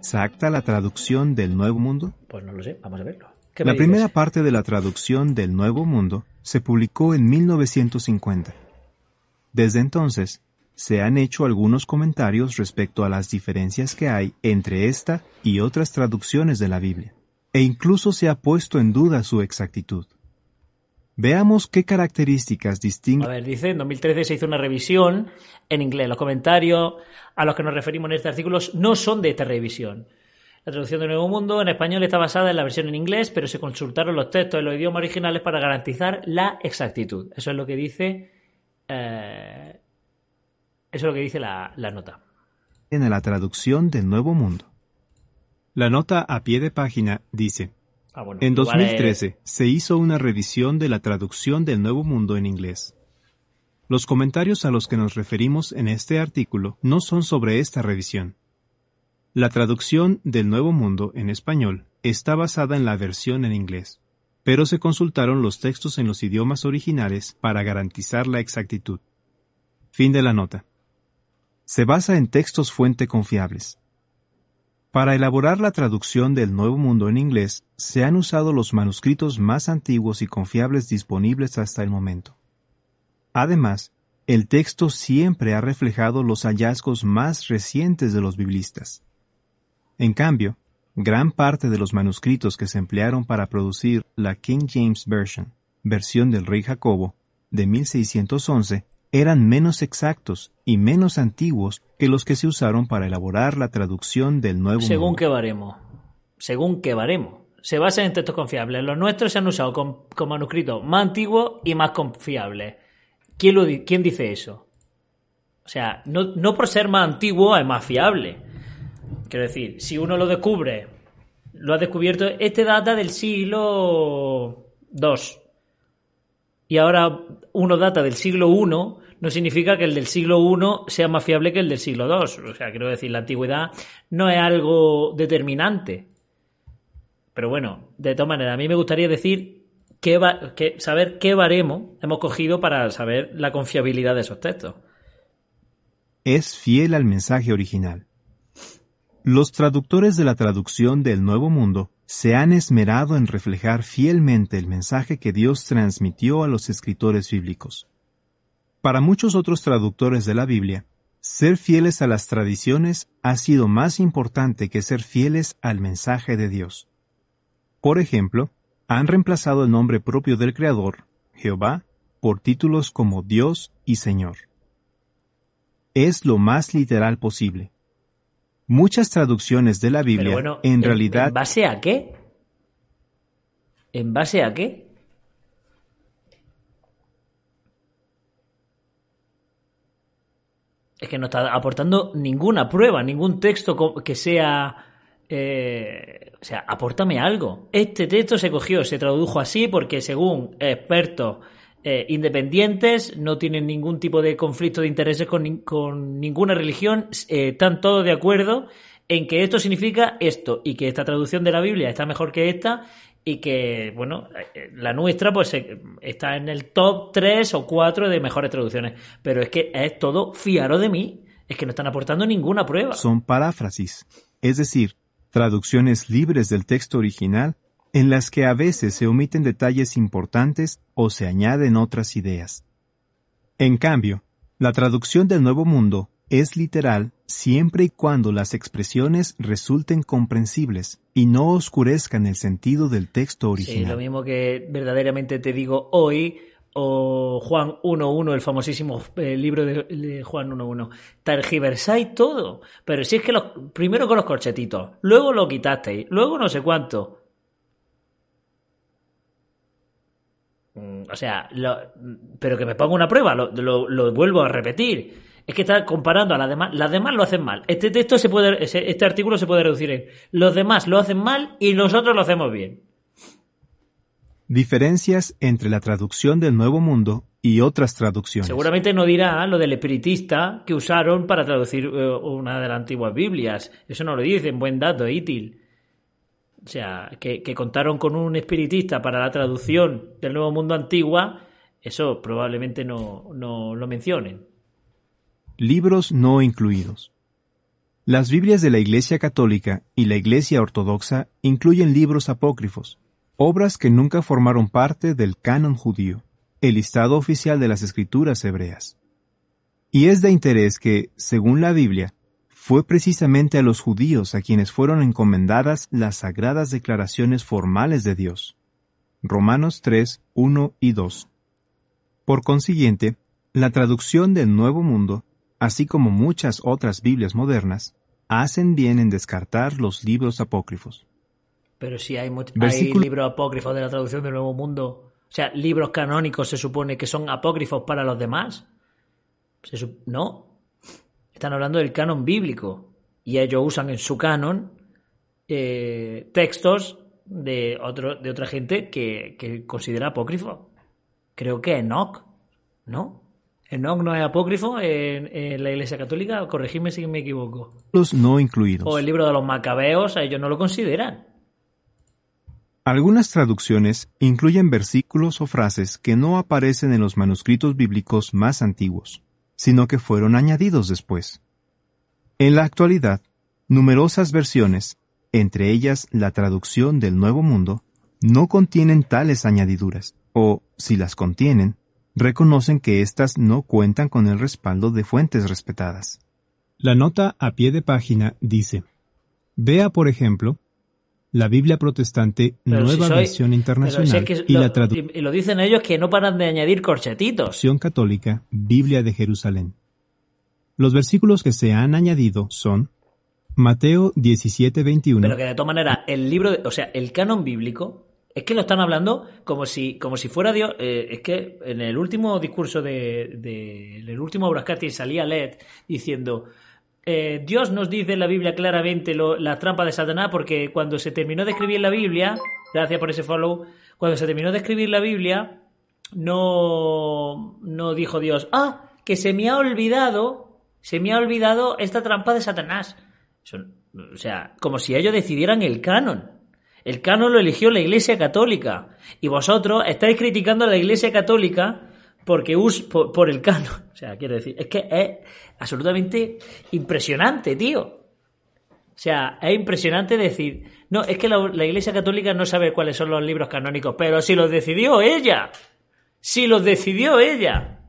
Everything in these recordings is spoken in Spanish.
¿Exacta la traducción del Nuevo Mundo? Pues no lo sé, vamos a verlo. La primera parte de la traducción del Nuevo Mundo se publicó en 1950. Desde entonces, se han hecho algunos comentarios respecto a las diferencias que hay entre esta y otras traducciones de la Biblia, e incluso se ha puesto en duda su exactitud. Veamos qué características distinguen. A ver, dice, en 2013 se hizo una revisión en inglés. Los comentarios a los que nos referimos en este artículo no son de esta revisión. La traducción de Nuevo Mundo en español está basada en la versión en inglés, pero se consultaron los textos en los idiomas originales para garantizar la exactitud. Eso es lo que dice. Eh, eso es lo que dice la, la nota. En la traducción del Nuevo Mundo. La nota a pie de página dice. Ah, bueno, En igual 2013 se hizo una revisión de la traducción del Nuevo Mundo en inglés. Los comentarios a los que nos referimos en este artículo no son sobre esta revisión. La traducción del Nuevo Mundo en español está basada en la versión en inglés, pero se consultaron los textos en los idiomas originales para garantizar la exactitud. Fin de la nota. Se basa en textos fuente confiables. Para elaborar la traducción del Nuevo Mundo en inglés, se han usado los manuscritos más antiguos y confiables disponibles hasta el momento. Además, el texto siempre ha reflejado los hallazgos más recientes de los biblistas. En cambio, gran parte de los manuscritos que se emplearon para producir la King James Version, versión del rey Jacobo, de 1611, eran menos exactos y menos antiguos que los que se usaron para elaborar la traducción del Nuevo Según Mundo. qué baremo. Según qué baremo. Se basan en textos confiables. Los nuestros se han usado con, con manuscritos más antiguos y más confiables. ¿Quién, lo, di- quién dice eso? O sea, no, no por ser más antiguo es más fiable. Quiero decir, si uno lo descubre, lo ha descubierto, este data del siglo II. Y ahora uno data del siglo I, no significa que el del siglo I sea más fiable que el del siglo II. O sea, quiero decir, la antigüedad no es algo determinante. Pero bueno, de todas maneras, a mí me gustaría decir saber qué baremo hemos cogido para saber la confiabilidad de esos textos. Es fiel al mensaje original. Los traductores de la traducción del Nuevo Mundo se han esmerado en reflejar fielmente el mensaje que Dios transmitió a los escritores bíblicos. Para muchos otros traductores de la Biblia, ser fieles a las tradiciones ha sido más importante que ser fieles al mensaje de Dios. Por ejemplo, han reemplazado el nombre propio del Creador, Jehová, por títulos como Dios y Señor. Es lo más literal posible. Muchas traducciones de la Biblia, bueno, en realidad, ¿En base a qué? ¿En base a qué? Es que no está aportando ninguna prueba, ningún texto que sea... eh, o sea, apórtame algo. Este texto se cogió, se tradujo así porque según expertos eh, independientes no tienen ningún tipo de conflicto de intereses con ninguna religión, eh, están todos de acuerdo en que esto significa esto y que esta traducción de la Biblia está mejor que esta y que, bueno, eh, la nuestra pues está en el top 3 o 4 de mejores traducciones. Pero es que es todo fiaro de mí. Es que no están aportando ninguna prueba. son paráfrasis, es decir, traducciones libres del texto original en las que a veces se omiten detalles importantes o se añaden otras ideas. En cambio, la traducción del Nuevo Mundo es literal siempre y cuando las expresiones resulten comprensibles y no oscurezcan el sentido del texto Sí, original. lo mismo que verdaderamente te digo hoy, o Juan 1.1, el famosísimo eh, libro de, de Juan 1.1. Tergiversáis todo. Pero si es que los, primero con los corchetitos, luego lo quitasteis, luego no sé cuánto. Mm, O sea, lo- pero que me ponga una prueba, lo, lo- lo vuelvo a repetir. Es que está comparando a las demás. Las demás lo hacen mal. Este texto se puede, este artículo se puede reducir en los demás lo hacen mal y nosotros lo hacemos bien. Diferencias entre la traducción del Nuevo Mundo y otras traducciones. Seguramente no dirá lo del espiritista que usaron para traducir eh, una de las antiguas Biblias. Eso no lo dicen, buen dato, Itil. O sea, que, contaron con un espiritista para la traducción del Nuevo Mundo Antigua, eso probablemente no, no lo mencionen. Libros no incluidos. Las Biblias de la Iglesia Católica y la Iglesia Ortodoxa incluyen libros apócrifos, obras que nunca formaron parte del canon judío el listado oficial de las escrituras hebreas. Y es de interés que, según la Biblia, fue precisamente a los judíos a quienes fueron encomendadas las sagradas declaraciones formales de Dios. Romanos 3, 1 y 2. Por consiguiente, la traducción del Nuevo Mundo, así como muchas otras Biblias modernas, hacen bien en descartar los libros apócrifos. Pero si hay, hay libros apócrifos de la traducción del Nuevo Mundo o sea, libros canónicos se supone que son apócrifos para los demás. no. Están hablando del canon bíblico. Y ellos usan en su canon eh, textos de, otro, de otra gente que, considera apócrifo. Creo que Enoch, ¿no? Enoch no es apócrifo en, la Iglesia Católica, corregidme si me equivoco. Los no incluidos. O el libro de los macabeos, ellos no lo consideran. Algunas traducciones incluyen versículos o frases que no aparecen en los manuscritos bíblicos más antiguos, sino que fueron añadidos después. En la actualidad, numerosas versiones, entre ellas la traducción del Nuevo Mundo, no contienen tales añadiduras, o, si las contienen, reconocen que éstas no cuentan con el respaldo de fuentes respetadas. La nota a pie de página dice, Vea, por ejemplo, la Biblia protestante, nueva versión internacional y la traducción. Y lo dicen ellos que no paran de añadir corchetitos. católica, Biblia de Jerusalén. Los versículos que se han añadido son Mateo 17, 21. Pero que de todas maneras, el libro, o sea, el canon bíblico, es que lo están hablando como si, como si fuera Dios. Eh, es que en el último discurso de, de en el último Brascati salía Led diciendo eh, Dios nos dice en la Biblia claramente la trampa de Satanás porque cuando se terminó de escribir la Biblia, gracias por ese follow, cuando se terminó de escribir la Biblia, no, no dijo Dios, ah, que se me ha olvidado, se me ha olvidado esta trampa de Satanás. o sea, como si ellos decidieran el canon. El canon lo eligió la Iglesia Católica. Y vosotros estáis criticando a la Iglesia Católica porque us, por, el canon. O sea, quiero decir, es que es absolutamente impresionante, tío. O sea, es impresionante decir, no, es que la, Iglesia Católica no sabe cuáles son los libros canónicos, pero si los decidió ella, si los decidió ella.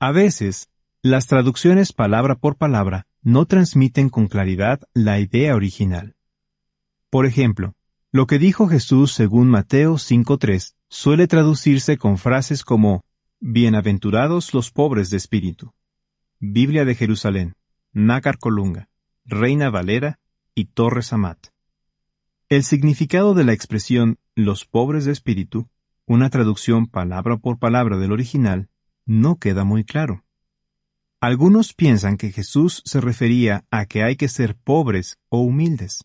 A veces, las traducciones palabra por palabra no transmiten con claridad la idea original. Por ejemplo, lo que dijo Jesús según Mateo 5.3 suele traducirse con frases como Bienaventurados los pobres de espíritu. Biblia de Jerusalén, Nácar Colunga, Reina Valera y Torres Amat. El significado de la expresión los pobres de espíritu, una traducción palabra por palabra del original, no queda muy claro. Algunos piensan que Jesús se refería a que hay que ser pobres o humildes.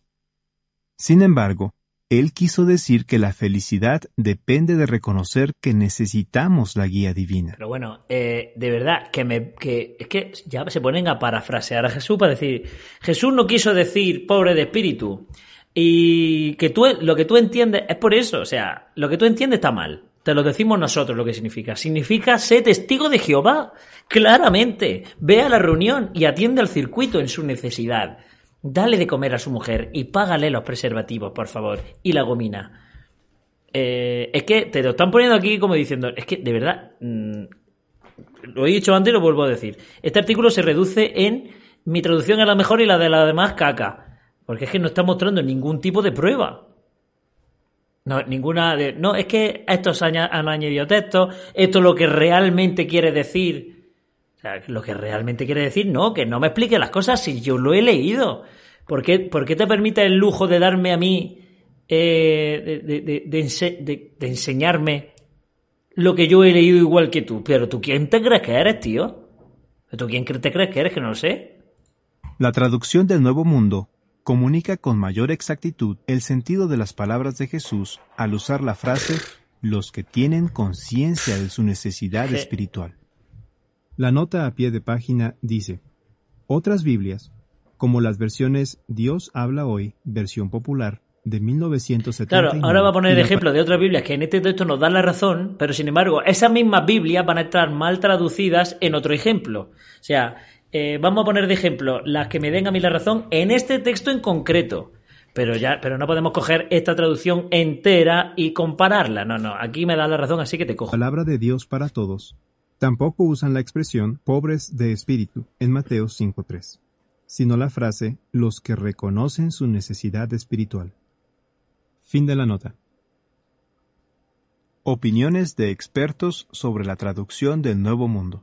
Sin embargo, él quiso decir que la felicidad depende de reconocer que necesitamos la guía divina. Pero bueno, eh, de verdad, que, que es que ya se ponen a parafrasear a Jesús para decir, Jesús no quiso decir pobre de espíritu. Y que tú, lo que tú entiendes es por eso, o sea, lo que tú entiendes está mal. Te lo decimos nosotros lo que significa. Significa ser testigo de Jehová. Claramente. Ve a la reunión y atiende al circuito en su necesidad. Dale de comer a su mujer y págale los preservativos, por favor, y la gomina. Eh, es que te lo están poniendo aquí como diciendo, es que de verdad, mm, lo he dicho antes y lo vuelvo a decir. Este artículo se reduce en mi traducción a la mejor y la de la demás caca. Porque es que no está mostrando ningún tipo de prueba. No, ninguna de. No, es que estos han añadido texto, esto es lo que realmente quiere decir lo que realmente quiere decir, no, que no me explique las cosas si yo lo he leído. ¿Por qué, te permite el lujo de darme a mí, eh, de, enseñarme lo que yo he leído igual que tú? Pero tú, ¿quién te crees que eres, tío? ¿Tú quién te crees que eres que no lo sé? La traducción del Nuevo Mundo comunica con mayor exactitud el sentido de las palabras de Jesús al usar la frase los que tienen conciencia de su necesidad espiritual. La nota a pie de página dice, otras Biblias, como las versiones Dios habla hoy, versión popular, de 1970. Claro, ahora va a poner el ejemplo de otras Biblias que en este texto nos dan la razón, pero sin embargo, esas mismas Biblias van a estar mal traducidas en otro ejemplo. O sea, eh, vamos a poner de ejemplo las que me den a mí la razón en este texto en concreto. Pero ya, pero no podemos coger esta traducción entera y compararla. No, no, aquí me da la razón, así que te cojo. Palabra de Dios para todos. Tampoco usan la expresión pobres de espíritu en Mateo 5.3, sino la frase los que reconocen su necesidad espiritual. Fin de la nota. Opiniones de expertos sobre la traducción del Nuevo Mundo.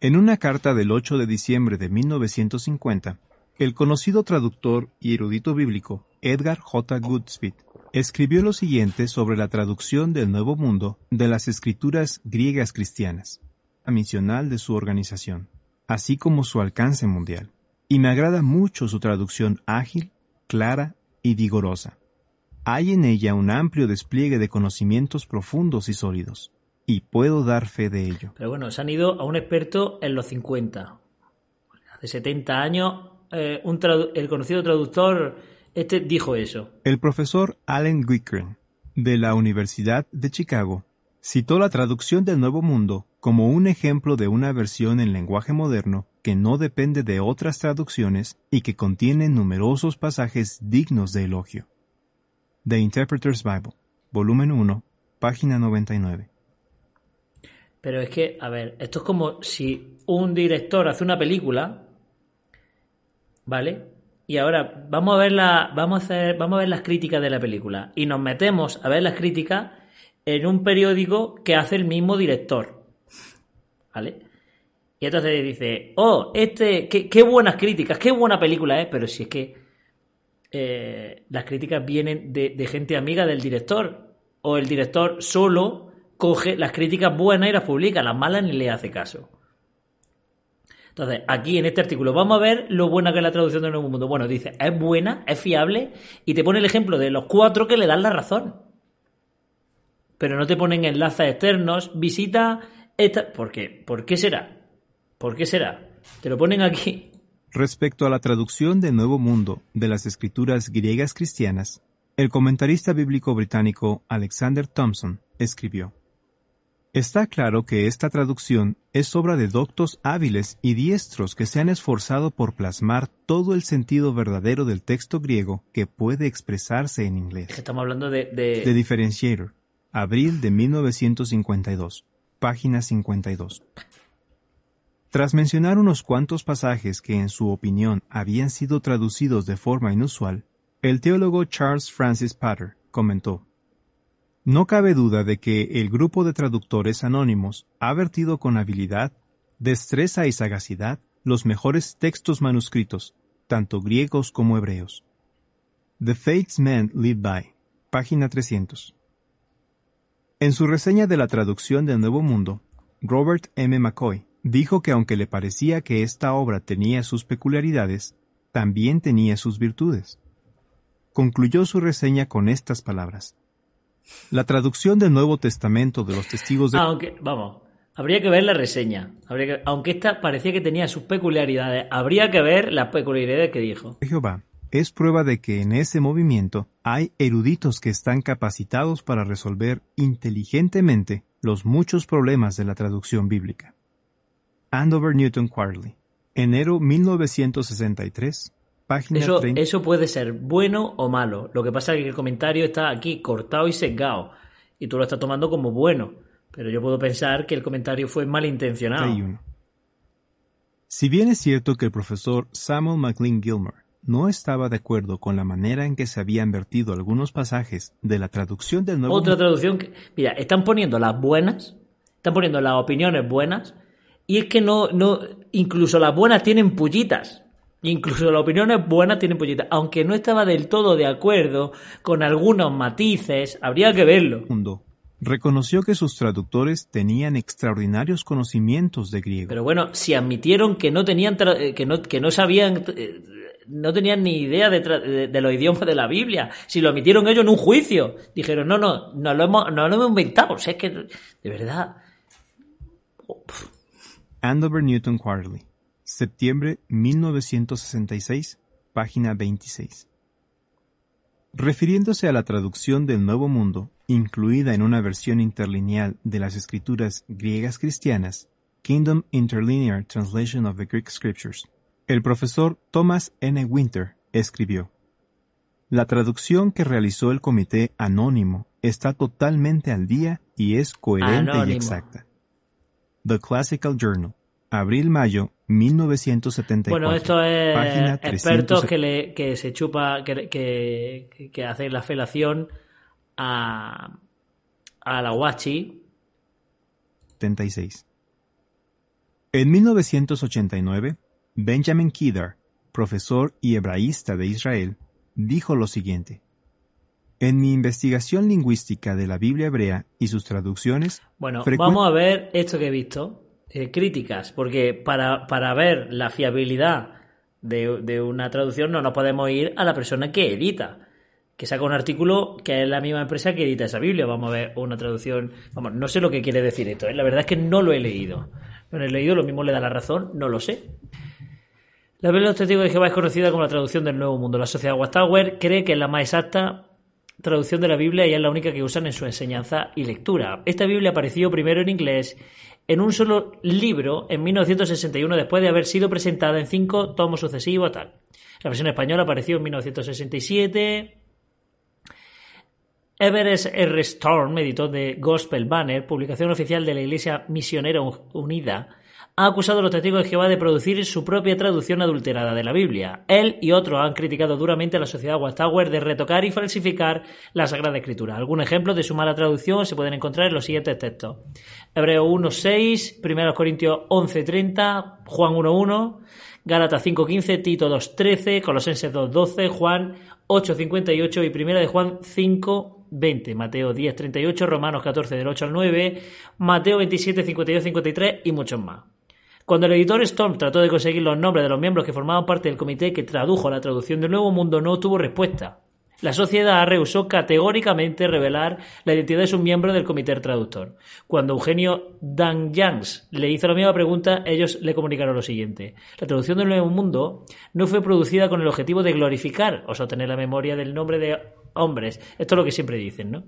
En una carta del 8 de diciembre de 1950, el conocido traductor y erudito bíblico Edgar J. Goodspeed escribió lo siguiente sobre la traducción del Nuevo Mundo de las escrituras griegas cristianas, a misional de su organización, así como su alcance mundial. Y me agrada mucho su traducción ágil, clara y vigorosa. Hay en ella un amplio despliegue de conocimientos profundos y sólidos, y puedo dar fe de ello. Pero bueno, se han ido a un experto en los 50. Hace 70 años, eh, el conocido traductor este dijo eso. El profesor Allen Wickren, de la Universidad de Chicago, citó la traducción del Nuevo Mundo como un ejemplo de una versión en lenguaje moderno que no depende de otras traducciones y que contiene numerosos pasajes dignos de elogio. The Interpreter's Bible, volumen 1, página 99. Pero es que, a ver, esto es como si un director hace una película, ¿vale? Y ahora vamos a ver vamos a vamos a ver las críticas de la película y nos metemos a ver las críticas en un periódico que hace el mismo director, ¿vale? Y entonces dice, oh, este, qué, buenas críticas, qué buena película es, pero si es que eh, las críticas vienen de, gente amiga del director. O el director solo coge las críticas buenas y las publica, las malas ni le hace caso. Entonces, aquí en este artículo vamos a ver lo buena que es la traducción del Nuevo Mundo. Bueno, dice, es buena, es fiable y te pone el ejemplo de los cuatro que le dan la razón. Pero no te ponen enlaces externos, visita esta... ¿Por qué? ¿Por qué será? ¿Por qué será? Te lo ponen aquí Respecto a la traducción de Nuevo Mundo de las escrituras griegas cristianas, el comentarista bíblico británico Alexander Thompson escribió, Está claro que esta traducción es obra de doctos hábiles y diestros que se han esforzado por plasmar todo el sentido verdadero del texto griego que puede expresarse en inglés. Estamos hablando de, de... The Differentiator, abril de 1952, página 52. Tras mencionar unos cuantos pasajes que en su opinión habían sido traducidos de forma inusual, el teólogo Charles Francis Patter comentó, No cabe duda de que el grupo de traductores anónimos ha vertido con habilidad, destreza y sagacidad los mejores textos manuscritos, tanto griegos como hebreos. The Fates Men Live By, página 300. En su reseña de la traducción del Nuevo Mundo, Robert M. McCoy dijo que aunque le parecía que esta obra tenía sus peculiaridades, también tenía sus virtudes. Concluyó su reseña con estas palabras. La traducción del Nuevo Testamento de los testigos de... Aunque, vamos, habría que ver la reseña. aunque esta parecía que tenía sus peculiaridades, habría que ver las peculiaridades que dijo. Jehová es prueba de que en ese movimiento hay eruditos que están capacitados para resolver inteligentemente los muchos problemas de la traducción bíblica. Andover Newton Quarterly, enero 1963, página eso, Eso puede ser bueno o malo. Lo que pasa es que el comentario está aquí cortado y sesgado. Y tú lo estás tomando como bueno. Pero yo puedo pensar que el comentario fue malintencionado. Si bien es cierto que el profesor Samuel McLean Gilmer no estaba de acuerdo con la manera en que se habían vertido algunos pasajes de la traducción del nuevo. Otra traducción que. Mira, están poniendo las buenas, están poniendo las opiniones buenas y es que no, no, incluso las buenas tienen pullitas. Incluso las opiniones buenas tienen pullitas. Aunque no estaba del todo de acuerdo con algunos matices, habría que verlo. reconoció que sus traductores tenían extraordinarios conocimientos de griego. Pero bueno, si admitieron que no tenían eh, que no, que no sabían eh, no tenían ni idea de, de, los idiomas de la Biblia. Si lo admitieron ellos en un juicio, dijeron, no, no, no lo hemos, no lo hemos inventado. O sea, es que, de verdad. Andover Newton Quarterly, septiembre 1966, página 26. Refiriéndose a la traducción del Nuevo Mundo, incluida en una versión interlineal de las escrituras griegas cristianas, Kingdom Interlinear Translation of the Greek Scriptures, el profesor Thomas N. Winter escribió, La traducción que realizó el comité anónimo está totalmente al día y es coherente y exacta. The Classical Journal, abril-mayo 1974. Bueno, esto es expertos que, le, que se chupa, que, que, que hacen la felación a, a la Wachi. 76. En 1989, Benjamin Kedar, profesor y hebraísta de Israel, dijo lo siguiente. En mi investigación lingüística de la Biblia hebrea y sus traducciones... Bueno, vamos a ver esto que he visto. Eh, críticas, porque para, para ver la fiabilidad de, de, una traducción no nos podemos ir a la persona que edita, que saca un artículo que es la misma empresa que edita esa Biblia. Vamos a ver una traducción. Vamos, no sé lo que quiere decir esto, ¿eh? la verdad es que no lo he leído. No he leído, lo mismo le da la razón, no lo sé. La Biblia de los Testigos de Jehová es conocida como la traducción del Nuevo Mundo. La sociedad Wattower cree que es la más exacta traducción de la Biblia y es la única que usan en su enseñanza y lectura. Esta Biblia apareció primero en inglés en un solo libro en 1961 después de haber sido presentada en cinco tomos sucesivos. Tal. La versión española apareció en 1967. Everest R. Storm, editor de Gospel Banner, publicación oficial de la Iglesia Misionera Unida, ha acusado a los testigos de Jehová de producir su propia traducción adulterada de la Biblia. Él y otros han criticado duramente a la sociedad Wattower de retocar y falsificar la Sagrada Escritura. Algunos ejemplos de su mala traducción se pueden encontrar en los siguientes textos. Hebreo 1.6, 1 Corintios 11.30, Juan 1.1, Gálatas 5.15, Tito 2.13, Colosenses 2.12, Juan 8.58 y 1 de Juan 5.20, Mateo 10.38, Romanos 14 del 8 al 9, Mateo 27, 52, 53 y muchos más. Cuando el editor Storm trató de conseguir los nombres de los miembros que formaban parte del comité que tradujo la traducción del Nuevo Mundo, no obtuvo respuesta. La sociedad rehusó categóricamente revelar la identidad de sus miembros del comité traductor. Cuando Eugenio Danjans le hizo la misma pregunta, ellos le comunicaron lo siguiente. La traducción del Nuevo Mundo no fue producida con el objetivo de glorificar o sostener la memoria del nombre de hombres. Esto es lo que siempre dicen, ¿no?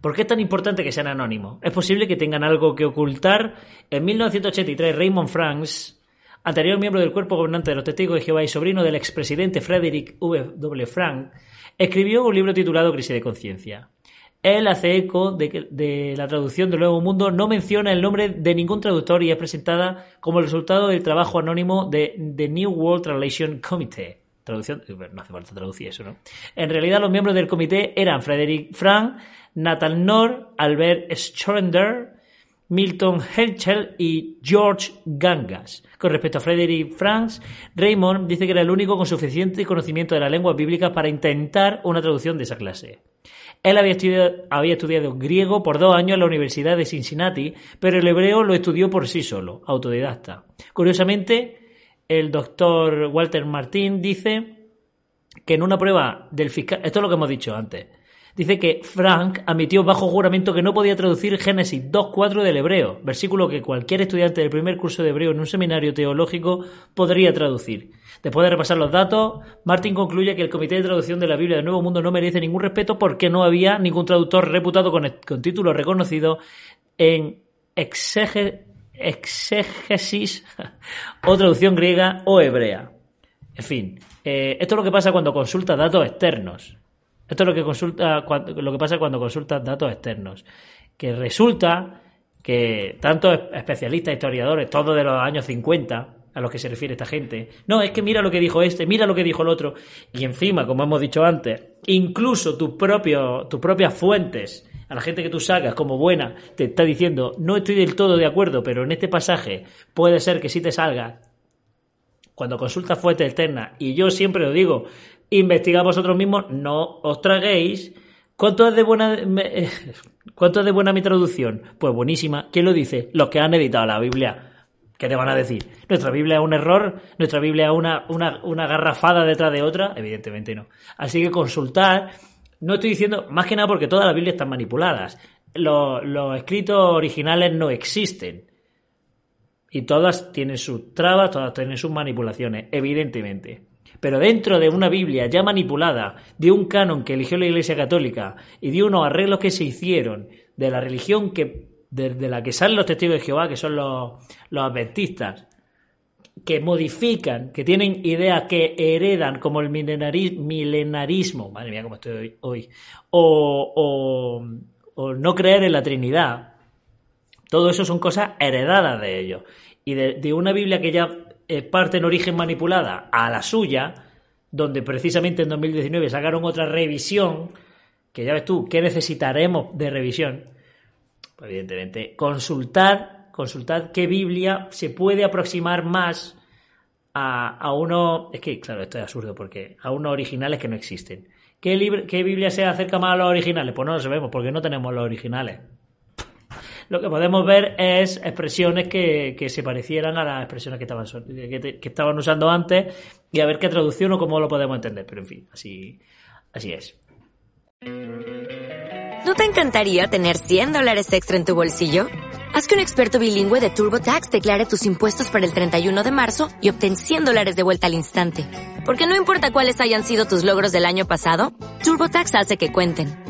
¿Por qué es tan importante que sean anónimos? Es posible que tengan algo que ocultar. En 1983, Raymond Franks, anterior miembro del cuerpo gobernante de los testigos de Jehová y sobrino del expresidente Frederick W. Frank, escribió un libro titulado Crisis de Conciencia. Él hace eco de que de la traducción del Nuevo Mundo, no menciona el nombre de ningún traductor y es presentada como el resultado del trabajo anónimo de The New World Translation Committee. Traducción, no hace falta traducir eso, ¿no? En realidad los miembros del comité eran Frederick Frank, Nathan Nor, Albert Schroeder, Milton Herschel y George Gangas. Con respecto a Frederick Franks, Raymond dice que era el único con suficiente conocimiento de la lengua bíblica para intentar una traducción de esa clase. Él había estudiado, había estudiado, griego por dos años en la Universidad de Cincinnati, pero el hebreo lo estudió por sí solo, autodidacta. Curiosamente, el doctor Walter Martín dice que en una prueba del fiscal, esto es lo que hemos dicho antes, dice que Frank admitió bajo juramento que no podía traducir Génesis 2.4 del hebreo, versículo que cualquier estudiante del primer curso de hebreo en un seminario teológico podría traducir. Después de repasar los datos, Martin concluye que el Comité de Traducción de la Biblia del Nuevo Mundo no merece ningún respeto porque no había ningún traductor reputado con, título reconocido en exégesis o traducción griega o hebrea. En fin, eh, esto es lo que pasa cuando consulta datos externos. Esto es lo que, consulta, lo que pasa cuando consultas datos externos. Que resulta que tantos especialistas, historiadores, todos de los años 50, a los que se refiere esta gente, no, es que mira lo que dijo este, mira lo que dijo el otro, y encima, como hemos dicho antes, incluso tus, propios, tus propias fuentes, a la gente que tú sacas como buena, te está diciendo, no estoy del todo de acuerdo, pero en este pasaje puede ser que sí te salga. Cuando consultas fuentes externas, y yo siempre lo digo, investigad vosotros mismos, no os traguéis ¿Cuánto es de buena cuánto es de buena mi traducción? Pues buenísima. ¿Quién lo dice? Los que han editado la Biblia. ¿Qué te van a decir? ¿Nuestra Biblia es un error? ¿Nuestra Biblia es una, una, una garrafada detrás de otra? Evidentemente no. Así que consultar. No estoy diciendo, más que nada porque todas las Biblias están manipuladas. Los, los escritos originales no existen. Y todas tienen sus trabas, todas tienen sus manipulaciones, evidentemente. Pero dentro de una Biblia ya manipulada, de un canon que eligió la Iglesia Católica y de unos arreglos que se hicieron de la religión que, de, la que salen los testigos de Jehová, que son los, adventistas, que modifican, que tienen ideas que heredan, como el milenarismo, madre mía, cómo estoy hoy, o, o no creer en la Trinidad, todo eso son cosas heredadas de ellos. Y de, una Biblia que ya parte en origen manipulada a la suya, donde precisamente en 2019 sacaron otra revisión, que ya ves tú, ¿qué necesitaremos de revisión? Pues evidentemente, consultar, consultar qué Biblia se puede aproximar más a, a uno. Es que, claro, esto es absurdo, porque a unos originales que no existen. ¿Qué, ¿Qué Biblia se acerca más a los originales? Pues no lo sabemos, porque no tenemos los originales lo que podemos ver es expresiones que, se parecieran a las expresiones que estaban, que, estaban usando antes y a ver qué traducción o cómo lo podemos entender. Pero en fin, así, así es. ¿No te encantaría tener 100 dólares extra en tu bolsillo? Haz que un experto bilingüe de TurboTax declare tus impuestos para el 31 de marzo y obtén 100 dólares de vuelta al instante. Porque no importa cuáles hayan sido tus logros del año pasado, TurboTax hace que cuenten